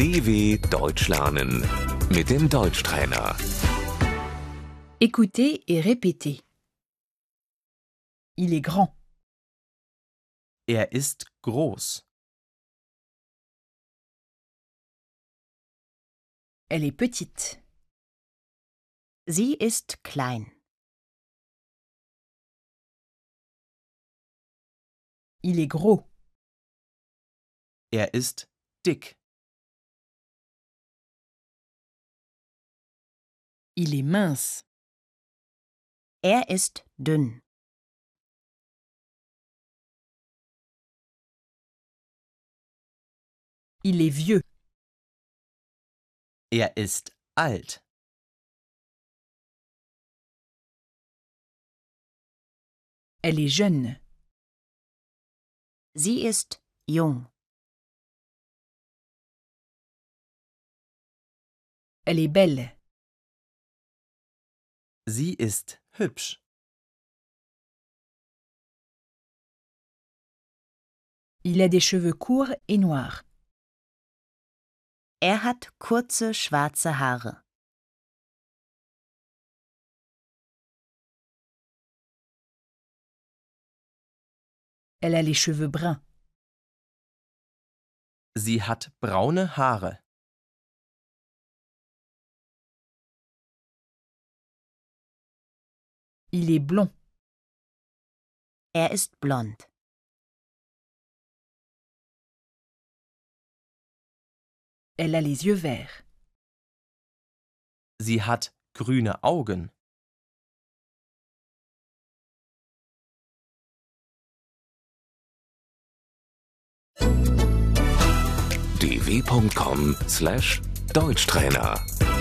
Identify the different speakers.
Speaker 1: DW Deutsch lernen mit dem Deutschtrainer.
Speaker 2: Écoutez et répétez. Il est grand.
Speaker 3: Er ist groß.
Speaker 2: Elle est petite.
Speaker 4: Sie ist klein.
Speaker 2: Il est gros.
Speaker 3: Er ist dick.
Speaker 2: Il est mince.
Speaker 4: Er ist dünn.
Speaker 2: Il est vieux.
Speaker 3: Er ist alt.
Speaker 2: Elle est jeune.
Speaker 4: Sie ist jung.
Speaker 2: Elle est belle.
Speaker 3: Sie ist hübsch.
Speaker 2: Il a des cheveux courts et noirs.
Speaker 4: Er hat kurze schwarze Haare.
Speaker 2: Elle a les cheveux bruns.
Speaker 3: Sie hat braune Haare.
Speaker 2: Il est blond.
Speaker 4: Er ist blond.
Speaker 2: Elle a les yeux verts.
Speaker 3: Sie hat grüne Augen.
Speaker 1: dw.com/deutschtrainer